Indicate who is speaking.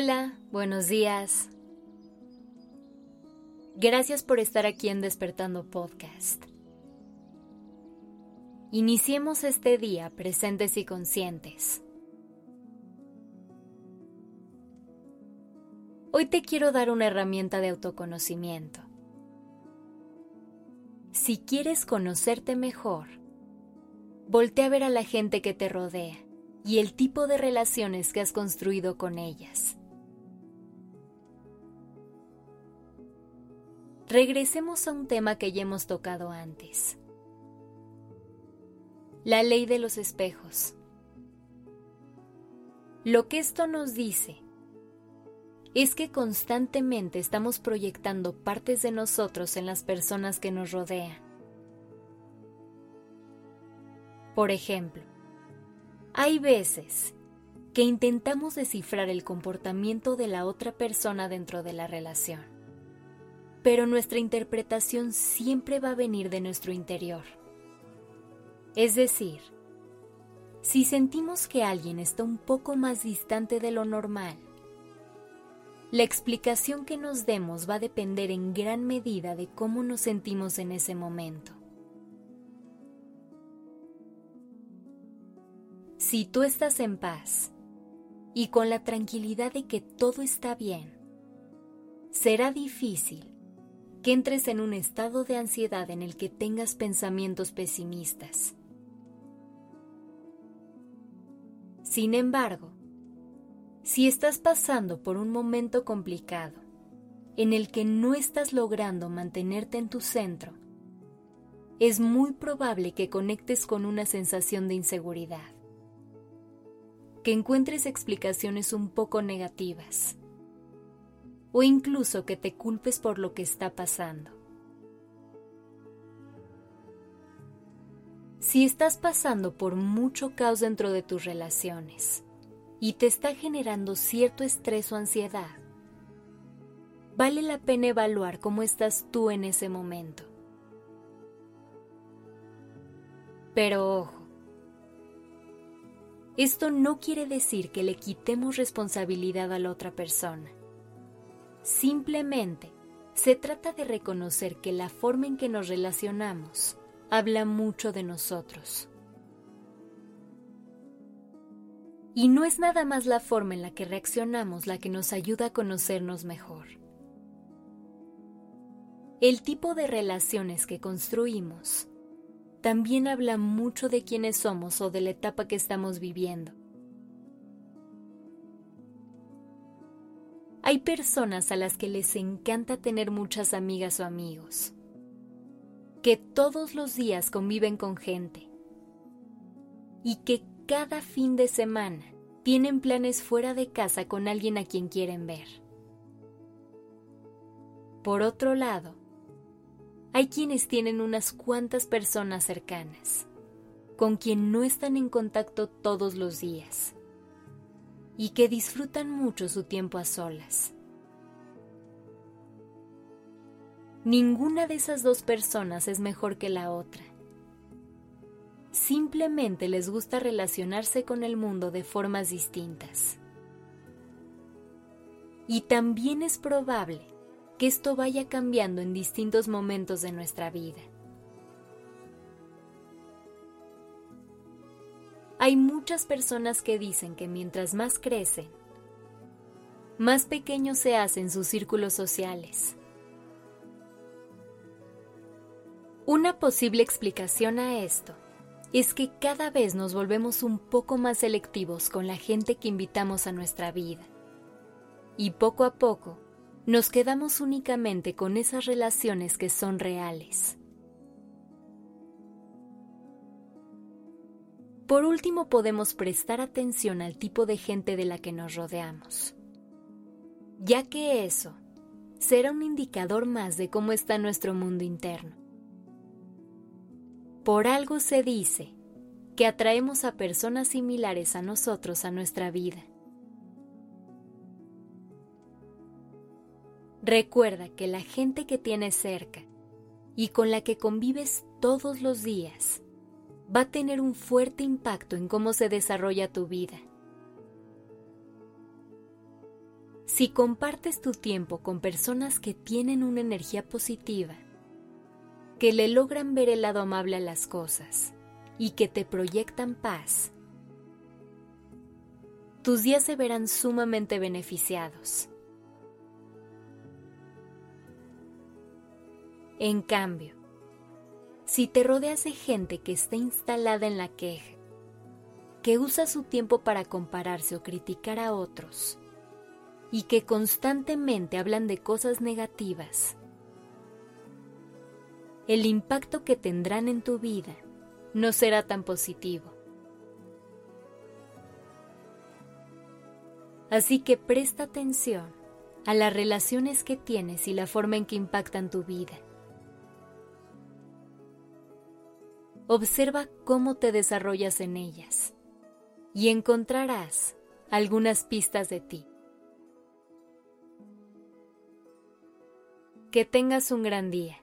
Speaker 1: Hola, buenos días. Gracias por estar aquí en Despertando Podcast. Iniciemos este día presentes y conscientes. Hoy te quiero dar una herramienta de autoconocimiento. Si quieres conocerte mejor, voltea a ver a la gente que te rodea y el tipo de relaciones que has construido con ellas. Regresemos a un tema que ya hemos tocado antes. La ley de los espejos. Lo que esto nos dice es que constantemente estamos proyectando partes de nosotros en las personas que nos rodean. Por ejemplo, hay veces que intentamos descifrar el comportamiento de la otra persona dentro de la relación, pero nuestra interpretación siempre va a venir de nuestro interior. Es decir, si sentimos que alguien está un poco más distante de lo normal, la explicación que nos demos va a depender en gran medida de cómo nos sentimos en ese momento. Si tú estás en paz y con la tranquilidad de que todo está bien, será difícil que entres en un estado de ansiedad en el que tengas pensamientos pesimistas. Sin embargo, si estás pasando por un momento complicado en el que no estás logrando mantenerte en tu centro, es muy probable que conectes con una sensación de inseguridad que encuentres explicaciones un poco negativas o incluso que te culpes por lo que está pasando. Si estás pasando por mucho caos dentro de tus relaciones y te está generando cierto estrés o ansiedad, vale la pena evaluar cómo estás tú en ese momento. Pero ojo, esto no quiere decir que le quitemos responsabilidad a la otra persona. Simplemente se trata de reconocer que la forma en que nos relacionamos habla mucho de nosotros. Y no es nada más la forma en la que reaccionamos la que nos ayuda a conocernos mejor. El tipo de relaciones que construimos también habla mucho de quiénes somos o de la etapa que estamos viviendo. Hay personas a las que les encanta tener muchas amigas o amigos, que todos los días conviven con gente y que cada fin de semana tienen planes fuera de casa con alguien a quien quieren ver. Por otro lado, hay quienes tienen unas cuantas personas cercanas, con quien no están en contacto todos los días y que disfrutan mucho su tiempo a solas. Ninguna de esas dos personas es mejor que la otra. Simplemente les gusta relacionarse con el mundo de formas distintas. Y también es probable que esto vaya cambiando en distintos momentos de nuestra vida. Hay muchas personas que dicen que mientras más crecen, más pequeños se hacen sus círculos sociales. Una posible explicación a esto es que cada vez nos volvemos un poco más selectivos con la gente que invitamos a nuestra vida. Y poco a poco nos quedamos únicamente con esas relaciones que son reales. Por último, podemos prestar atención al tipo de gente de la que nos rodeamos, ya que eso será un indicador más de cómo está nuestro mundo interno. Por algo se dice que atraemos a personas similares a nosotros a nuestra vida. Recuerda que la gente que tienes cerca y con la que convives todos los días va a tener un fuerte impacto en cómo se desarrolla tu vida. Si compartes tu tiempo con personas que tienen una energía positiva, que le logran ver el lado amable a las cosas y que te proyectan paz, tus días se verán sumamente beneficiados. En cambio, si te rodeas de gente que está instalada en la queja, que usa su tiempo para compararse o criticar a otros, y que constantemente hablan de cosas negativas, el impacto que tendrán en tu vida no será tan positivo. Así que presta atención a las relaciones que tienes y la forma en que impactan tu vida. Observa cómo te desarrollas en ellas y encontrarás algunas pistas de ti. Que tengas un gran día.